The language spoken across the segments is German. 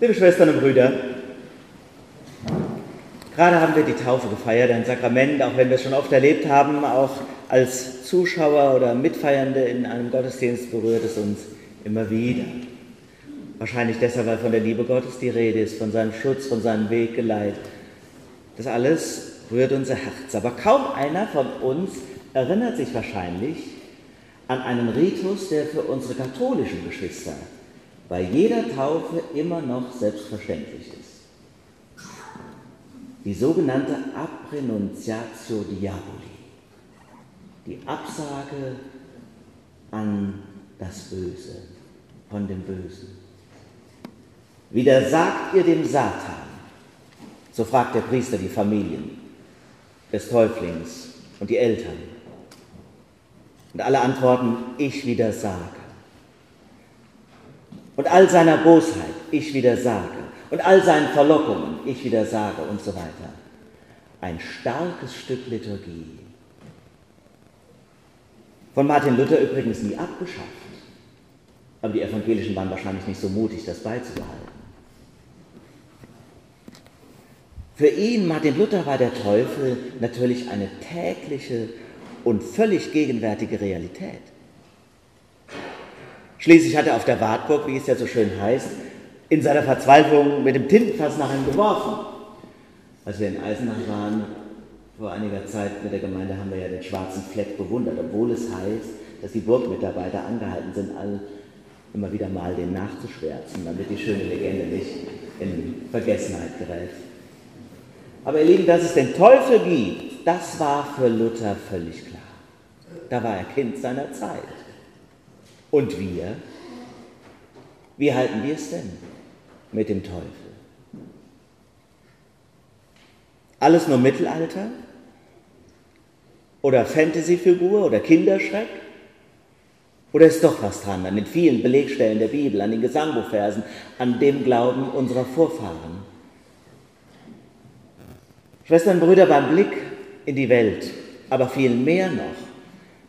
Liebe Schwestern und Brüder, gerade haben wir die Taufe gefeiert, ein Sakrament, auch wenn wir es schon oft erlebt haben, auch als Zuschauer oder Mitfeiernde in einem Gottesdienst berührt es uns immer wieder. Wahrscheinlich deshalb, weil von der Liebe Gottes die Rede ist, von seinem Schutz, von seinem Weggeleit. Das alles rührt unser Herz. Aber kaum einer von uns erinnert sich wahrscheinlich an einen Ritus, der für unsere katholischen Geschwister bei jeder Taufe immer noch selbstverständlich ist. Die sogenannte Aprenuntiatio Diaboli, die Absage an das Böse, von dem Bösen. Widersagt ihr dem Satan? So fragt der Priester die Familien des Täuflings und die Eltern. Und alle antworten, ich widersage. Und all seiner Bosheit, ich widersage. Und all seinen Verlockungen, ich widersage und so weiter. Ein starkes Stück Liturgie. Von Martin Luther übrigens nie abgeschafft. Aber die Evangelischen waren wahrscheinlich nicht so mutig, das beizubehalten. Für ihn, Martin Luther, war der Teufel natürlich eine tägliche und völlig gegenwärtige Realität. Schließlich hat er auf der Wartburg, wie es ja so schön heißt, in seiner Verzweiflung mit dem Tintenfass nach ihm geworfen. Als wir in Eisenach waren, vor einiger Zeit mit der Gemeinde, haben wir ja den schwarzen Fleck bewundert, obwohl es heißt, dass die Burgmitarbeiter angehalten sind, all immer wieder mal den nachzuschwärzen, damit die schöne Legende nicht in Vergessenheit gerät. Aber ihr Lieben, dass es den Teufel gibt, das war für Luther völlig klar. Da war er Kind seiner Zeit. Und wir? Wie halten wir es denn mit dem Teufel? Alles nur Mittelalter? Oder Fantasyfigur oder Kinderschreck? Oder ist doch was dran an den vielen Belegstellen der Bibel, an den Gesangbuchversen, an dem Glauben unserer Vorfahren? Schwestern und Brüder, beim Blick in die Welt, aber viel mehr noch,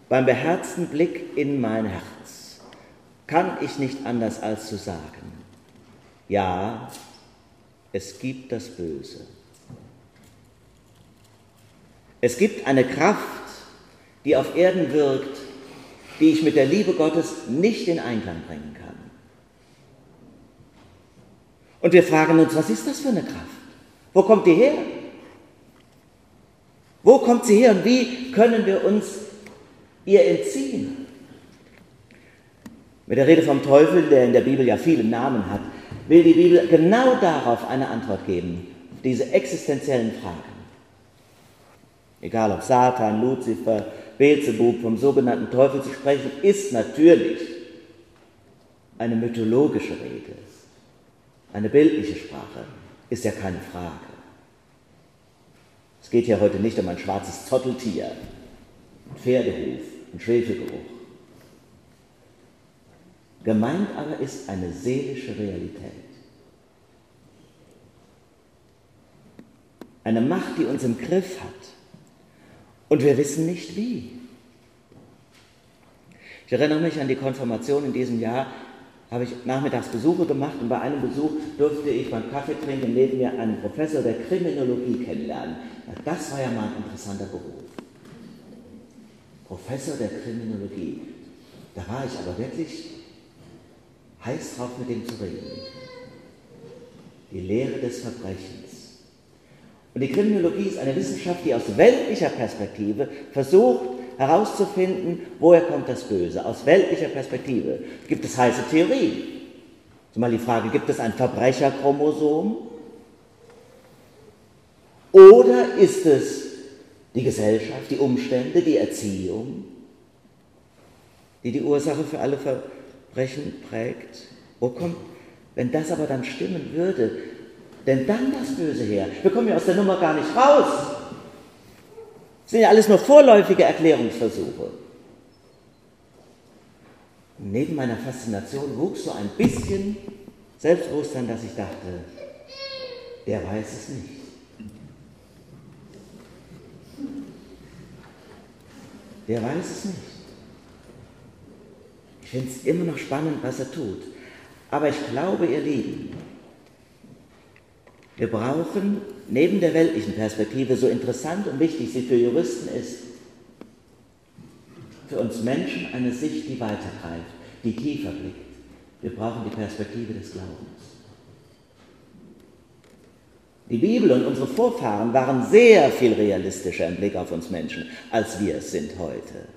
beim beherzten Blick in mein Herz, kann ich nicht anders als zu sagen, ja, es gibt das Böse. Es gibt eine Kraft, die auf Erden wirkt, die ich mit der Liebe Gottes nicht in Einklang bringen kann. Und wir fragen uns, was ist das für eine Kraft? Wo kommt die her? Wo kommt sie her und wie können wir uns ihr entziehen? Mit der Rede vom Teufel, der in der Bibel ja viele Namen hat, will die Bibel genau darauf eine Antwort geben, diese existenziellen Fragen. Egal ob Satan, Luzifer, Beelzebub, vom sogenannten Teufel zu sprechen, ist natürlich eine mythologische Rede, eine bildliche Sprache, ist ja keine Frage. Es geht hier heute nicht um ein schwarzes Zotteltier, ein Pferdehuf, ein Schwefelgeruch. Gemeint aber ist eine seelische Realität. Eine Macht, die uns im Griff hat. Und wir wissen nicht wie. Ich erinnere mich an die Konfirmation in diesem Jahr habe ich nachmittags Besuche gemacht und bei einem Besuch durfte ich beim Kaffee trinken neben mir einen Professor der Kriminologie kennenlernen. Das war ja mal ein interessanter Beruf. Professor der Kriminologie. Da war ich aber wirklich heiß drauf, mit dem zu reden. Die Lehre des Verbrechens. Und die Kriminologie ist eine Wissenschaft, die aus weltlicher Perspektive versucht, herauszufinden, woher kommt das Böse. Aus weltlicher Perspektive gibt es heiße Theorien. Zumal die Frage, gibt es ein Verbrecherchromosom? Oder ist es die Gesellschaft, die Umstände, die Erziehung, die die Ursache für alle Verbrechen prägt? Wo kommt, wenn das aber dann stimmen würde, denn dann das Böse her? Wir kommen ja aus der Nummer gar nicht raus. Das sind ja alles nur vorläufige Erklärungsversuche. neben meiner Faszination wuchs so ein bisschen Selbstbewusstsein, dass ich dachte, der weiß es nicht. Der weiß es nicht. Ich finde es immer noch spannend, was er tut. Aber ich glaube, ihr Lieben, Wir brauchen neben der weltlichen Perspektive, so interessant und wichtig sie für Juristen ist, für uns Menschen eine Sicht, die weitergreift, die tiefer blickt. Wir brauchen die Perspektive des Glaubens. Die Bibel und unsere Vorfahren waren sehr viel realistischer im Blick auf uns Menschen, als wir es sind heute.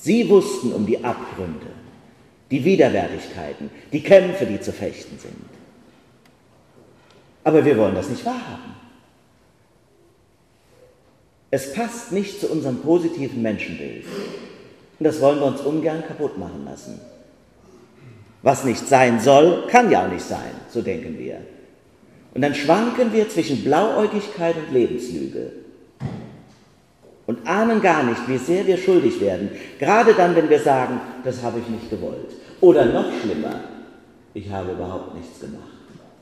Sie wussten um die Abgründe, die Widerwärtigkeiten, die Kämpfe, die zu fechten sind. Aber wir wollen das nicht wahrhaben. Es passt nicht zu unserem positiven Menschenbild. Und das wollen wir uns ungern kaputt machen lassen. Was nicht sein soll, kann ja auch nicht sein, so denken wir. Und dann schwanken wir zwischen Blauäugigkeit und Lebenslüge und ahnen gar nicht, wie sehr wir schuldig werden, gerade dann, wenn wir sagen, das habe ich nicht gewollt. Oder noch schlimmer, ich habe überhaupt nichts gemacht.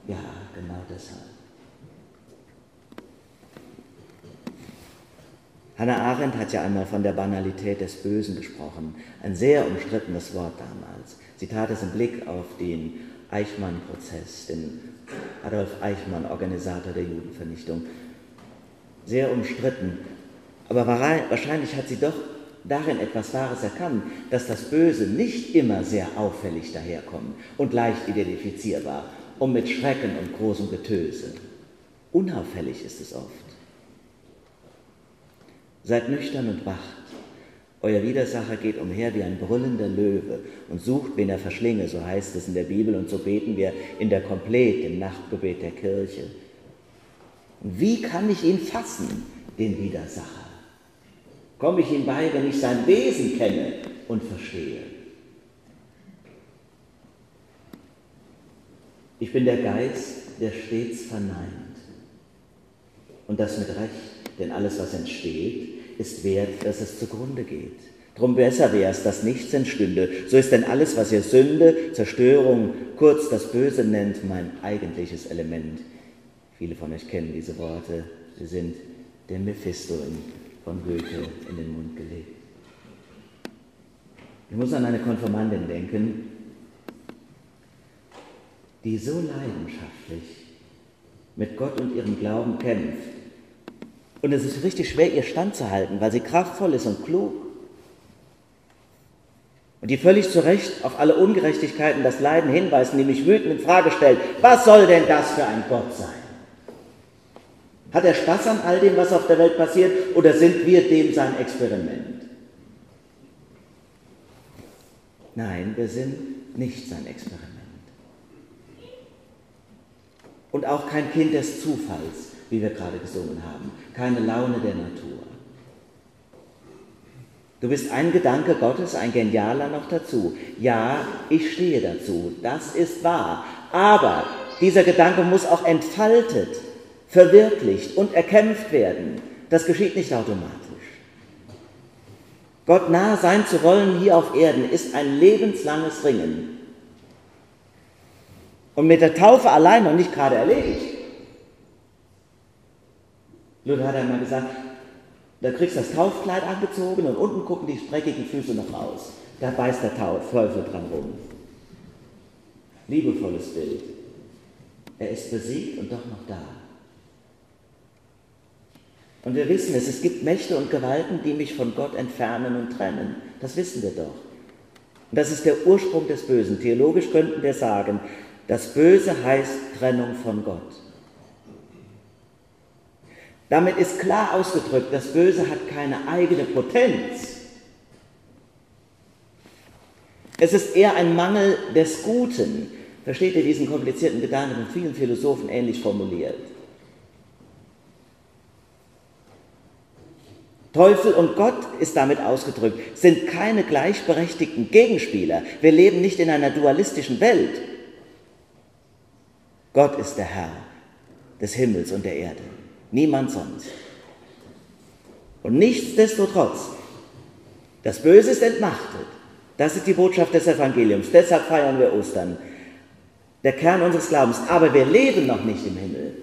Ja, genau deshalb. Hannah Arendt hat ja einmal von der Banalität des Bösen gesprochen, ein sehr umstrittenes Wort damals. Sie tat es im Blick auf den Eichmann-Prozess, den Adolf Eichmann, Organisator der Judenvernichtung. Sehr umstritten, aber wahrscheinlich hat sie doch darin etwas Wahres erkannt, dass das Böse nicht immer sehr auffällig daherkommt und leicht identifizierbar und mit Schrecken und großem Getöse. Unauffällig ist es oft. Seid nüchtern und wacht. Euer Widersacher geht umher wie ein brüllender Löwe und sucht, wen er verschlinge, so heißt es in der Bibel und so beten wir in der Komplett, im Nachtgebet der Kirche. Wie kann ich ihn fassen, den Widersacher? Komme ich ihm bei, wenn ich sein Wesen kenne und verstehe? Ich bin der Geist, der stets verneint. Und das mit Recht, denn alles, was entsteht, ist wert, dass es zugrunde geht. Drum besser wäre es, dass nichts entstünde. So ist denn alles, was ihr Sünde, Zerstörung, kurz das Böse nennt, mein eigentliches Element. Viele von euch kennen diese Worte. Sie sind dem Mephisto von Goethe in den Mund gelegt. Ich muss an eine Konfirmandin denken, die so leidenschaftlich mit Gott und ihrem Glauben kämpft, und es ist richtig schwer, ihr standzuhalten, weil sie kraftvoll ist und klug. Und die völlig zu Recht auf alle Ungerechtigkeiten, das Leiden hinweisen, die mich wütend in Frage stellt. Was soll denn das für ein Gott sein? Hat er Spaß an all dem, was auf der Welt passiert, oder sind wir dem sein Experiment? Nein, wir sind nicht sein Experiment. Und auch kein Kind des Zufalls, wie wir gerade gesungen haben, keine Laune der Natur. Du bist ein Gedanke Gottes, ein genialer noch dazu. Ja, ich stehe dazu, das ist wahr. Aber dieser Gedanke muss auch entfaltet, verwirklicht und erkämpft werden. Das geschieht nicht automatisch. Gott nah sein zu wollen hier auf Erden ist ein lebenslanges Ringen. Und mit der Taufe allein noch nicht gerade erledigt. Luther hat einmal gesagt, da kriegst du das Taufkleid angezogen und unten gucken die spreckigen Füße noch raus. Da beißt der Teufel dran rum. Liebevolles Bild. Er ist besiegt und doch noch da. Und wir wissen es, es gibt Mächte und Gewalten, die mich von Gott entfernen und trennen. Das wissen wir doch. Und das ist der Ursprung des Bösen. Theologisch könnten wir sagen, das Böse heißt Trennung von Gott. Damit ist klar ausgedrückt, das Böse hat keine eigene Potenz. Es ist eher ein Mangel des Guten. Versteht ihr diesen komplizierten Gedanken von vielen Philosophen ähnlich formuliert? Teufel und Gott ist damit ausgedrückt, sind keine gleichberechtigten Gegenspieler. Wir leben nicht in einer dualistischen Welt. Gott ist der Herr des Himmels und der Erde. Niemand sonst. Und nichtsdestotrotz, das Böse ist entmachtet. Das ist die Botschaft des Evangeliums. Deshalb feiern wir Ostern. Der Kern unseres Glaubens. Aber wir leben noch nicht im Himmel.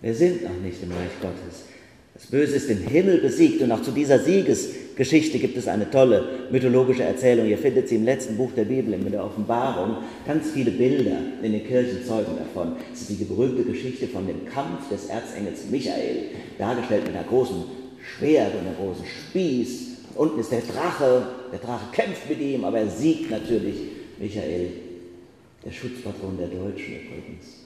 Wir sind noch nicht im Reich Gottes. Das Böse ist im Himmel besiegt und auch zu dieser Siegesgeschichte gibt es eine tolle mythologische Erzählung. Ihr findet sie im letzten Buch der Bibel, in der Offenbarung. Ganz viele Bilder in den Kirchen zeugen davon. Es ist die berühmte Geschichte von dem Kampf des Erzengels Michael, dargestellt mit einer großen Schwert und einem großen Spieß. Unten ist der Drache, der Drache kämpft mit ihm, aber er siegt natürlich. Michael, der Schutzpatron der Deutschen übrigens.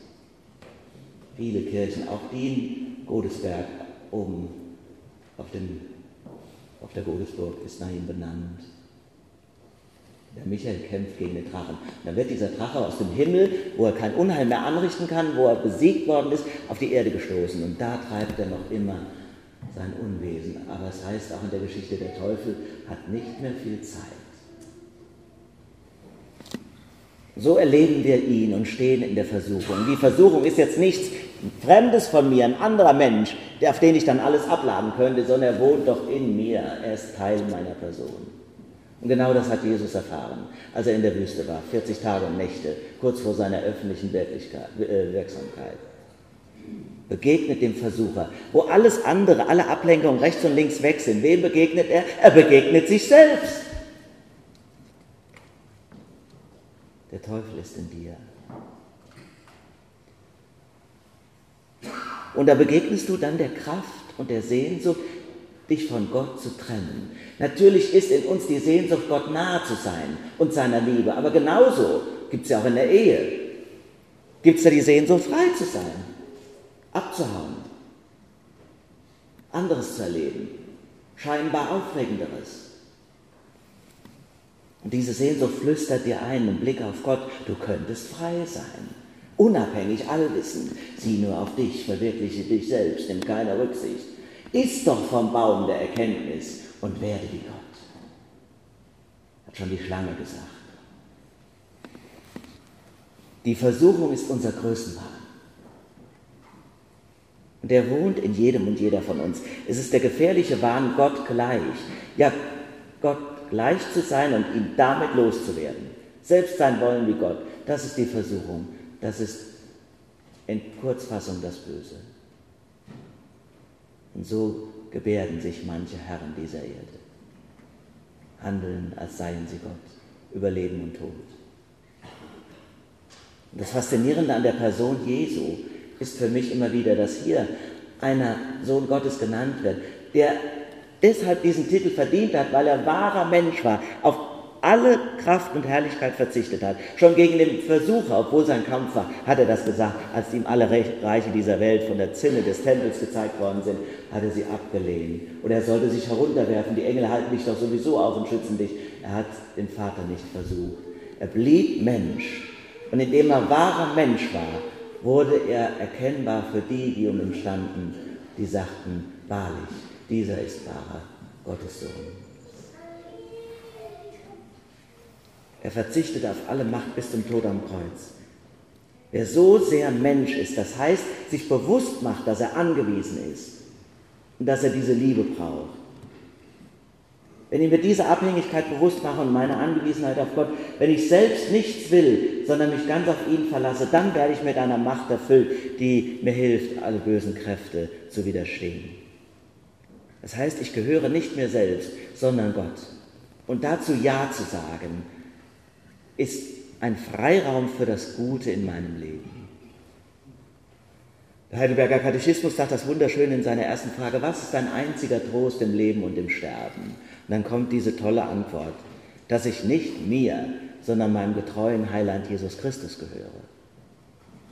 Viele Kirchen, auch die in Godesberg oben auf, dem, auf der Godesburg ist nach ihm benannt. Der Michael kämpft gegen den Drachen. Und dann wird dieser Drache aus dem Himmel, wo er kein Unheil mehr anrichten kann, wo er besiegt worden ist, auf die Erde gestoßen. Und da treibt er noch immer sein Unwesen. Aber es heißt auch in der Geschichte, der Teufel hat nicht mehr viel Zeit. So erleben wir ihn und stehen in der Versuchung. Die Versuchung ist jetzt nichts Fremdes von mir, ein anderer Mensch, auf den ich dann alles abladen könnte, sondern er wohnt doch in mir. Er ist Teil meiner Person. Und genau das hat Jesus erfahren, als er in der Wüste war, 40 Tage und Nächte, kurz vor seiner öffentlichen äh, Wirksamkeit. Begegnet dem Versucher, wo alles andere, alle Ablenkungen rechts und links weg sind. Wem begegnet er? Er begegnet sich selbst. Der Teufel ist in dir. Und da begegnest du dann der Kraft und der Sehnsucht, dich von Gott zu trennen. Natürlich ist in uns die Sehnsucht, Gott nahe zu sein und seiner Liebe, aber genauso gibt es ja auch in der Ehe. Gibt es ja die Sehnsucht, frei zu sein, abzuhauen, anderes zu erleben, scheinbar Aufregenderes. Und diese Sehnsucht flüstert dir ein, im Blick auf Gott, du könntest frei sein. Unabhängig, allwissend, sieh nur auf dich, verwirkliche dich selbst, nimm keine Rücksicht. Iss doch vom Baum der Erkenntnis und werde wie Gott. Hat schon die Schlange gesagt. Die Versuchung ist unser Größenwahn. Und der wohnt in jedem und jeder von uns. Es ist der gefährliche Wahn, Gott gleich. Ja, Gott gleich zu sein und ihn damit loszuwerden. Selbst sein wollen wie Gott. Das ist die Versuchung. Das ist in Kurzfassung das Böse. Und so gebärden sich manche Herren dieser Erde. Handeln, als seien sie Gott, über Leben und Tod. Und das Faszinierende an der Person Jesu ist für mich immer wieder, dass hier einer Sohn Gottes genannt wird, der deshalb diesen Titel verdient hat, weil er wahrer Mensch war, auf alle Kraft und Herrlichkeit verzichtet hat. Schon gegen den Versucher, obwohl sein Kampf war, hat er das gesagt, als ihm alle Reiche dieser Welt von der Zinne des Tempels gezeigt worden sind, hat er sie abgelehnt. Und er sollte sich herunterwerfen, die Engel halten dich doch sowieso auf und schützen dich. Er hat den Vater nicht versucht. Er blieb Mensch. Und indem er wahrer Mensch war, wurde er erkennbar für die, die um ihn standen, die sagten, wahrlich, dieser ist wahrer Gottes Sohn. Er verzichtet auf alle Macht bis zum Tod am Kreuz. Wer so sehr Mensch ist, das heißt, sich bewusst macht, dass er angewiesen ist und dass er diese Liebe braucht. Wenn ich mir diese Abhängigkeit bewusst mache und meine Angewiesenheit auf Gott, wenn ich selbst nichts will, sondern mich ganz auf ihn verlasse, dann werde ich mit einer Macht erfüllt, die mir hilft, alle bösen Kräfte zu widerstehen. Das heißt, ich gehöre nicht mir selbst, sondern Gott. Und dazu Ja zu sagen, ist ein Freiraum für das Gute in meinem Leben. Der Heidelberger Katechismus sagt das wunderschön in seiner ersten Frage, was ist dein einziger Trost im Leben und im Sterben? Und dann kommt diese tolle Antwort, dass ich nicht mir, sondern meinem getreuen Heiland Jesus Christus gehöre.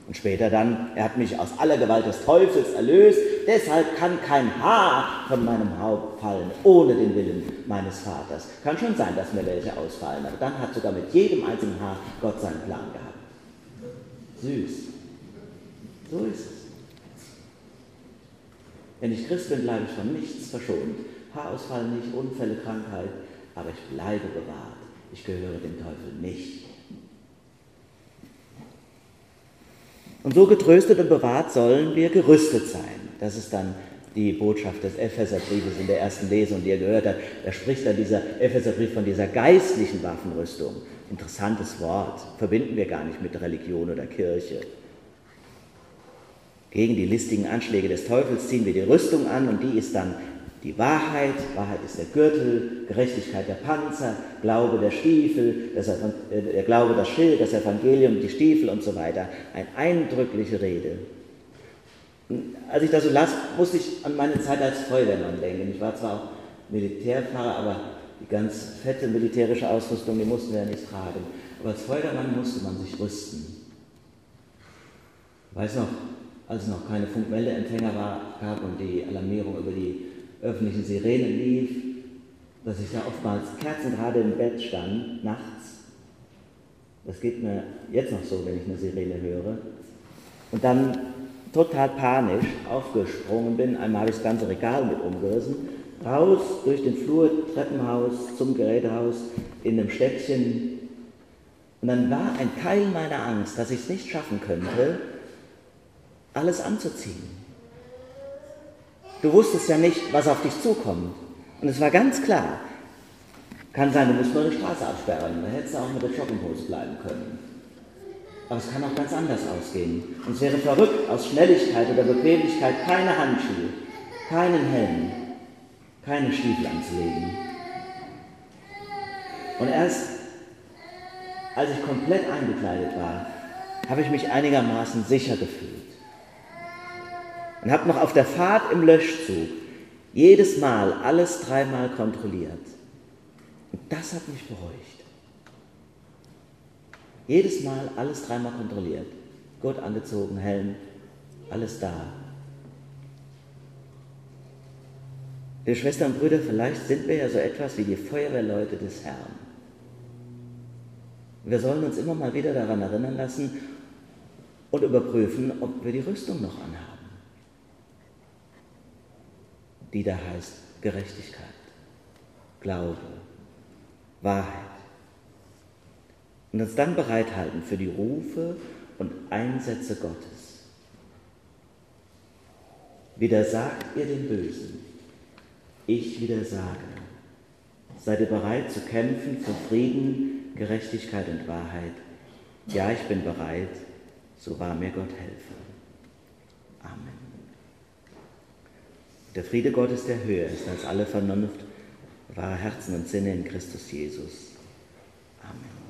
Und später dann, er hat mich aus aller Gewalt des Teufels erlöst, deshalb kann kein Haar von meinem Haupt fallen, ohne den Willen meines Vaters. Kann schon sein, dass mir welche ausfallen, aber dann hat sogar mit jedem einzelnen Haar Gott seinen Plan gehabt. Süß. So ist es. Wenn ich Christ bin, bleibe ich von nichts verschont. Haarausfall nicht, Unfälle, Krankheit, aber ich bleibe bewahrt. Ich gehöre dem Teufel nicht. Und so getröstet und bewahrt sollen wir gerüstet sein. Das ist dann die Botschaft des Epheserbriefes in der ersten Lesung, die ihr gehört habt. Da spricht dann dieser Epheserbrief von dieser geistlichen Waffenrüstung. Interessantes Wort, verbinden wir gar nicht mit Religion oder Kirche. Gegen die listigen Anschläge des Teufels ziehen wir die Rüstung an und die ist dann die Wahrheit. Wahrheit ist der Gürtel, Gerechtigkeit der Panzer, Glaube der Stiefel, das äh, der Glaube das Schild, das Evangelium, die Stiefel und so weiter. Eine eindrückliche Rede. Als ich das so las, musste ich an meine Zeit als Feuerwehrmann denken. Ich war zwar auch Militärfahrer, aber die ganz fette militärische Ausrüstung, die mussten wir ja nicht tragen. Aber als Feuerwehrmann musste man sich rüsten. Ich weiß noch, als es noch keine Funkmeldeempfänger war, gab und die Alarmierung über die öffentlichen Sirenen lief, dass ich da oftmals kerzengerade im Bett stand, nachts. Das geht mir jetzt noch so, wenn ich eine Sirene höre. Und dann total panisch aufgesprungen bin. Einmal habe ich das ganze Regal mit umgerissen. Raus durch den Flur, Treppenhaus zum Gerätehaus in einem Städtchen. Und dann war ein Teil meiner Angst, dass ich es nicht schaffen könnte, alles anzuziehen. Du wusstest ja nicht, was auf dich zukommt. Und es war ganz klar, kann sein, du musst nur eine Straße absperren, da hättest du auch mit der Jogginghose bleiben können. Aber es kann auch ganz anders ausgehen. Und es wäre verrückt, aus Schnelligkeit oder Bequemlichkeit keine Handschuhe, keinen Helm, keine Stiefel anzulegen. Und erst als ich komplett eingekleidet war, habe ich mich einigermaßen sicher gefühlt und habe noch auf der Fahrt im Löschzug jedes Mal alles dreimal kontrolliert. Und das hat mich beruhigt. Jedes Mal alles dreimal kontrolliert. Gurt angezogen, Helm, alles da. Liebe Schwestern und Brüder, vielleicht sind wir ja so etwas wie die Feuerwehrleute des Herrn. Wir sollen uns immer mal wieder daran erinnern lassen und überprüfen, ob wir die Rüstung noch anhaben die da heißt Gerechtigkeit, Glaube, Wahrheit. Und uns dann bereithalten für die Rufe und Einsätze Gottes. Widersagt ihr den Bösen, ich widersage. Seid ihr bereit zu kämpfen für Frieden, Gerechtigkeit und Wahrheit? Ja, ich bin bereit, so wahr mir Gott helfe. Amen. Der Friede Gottes, der höher ist als alle Vernunft, wahre Herzen und Sinne in Christus Jesus. Amen.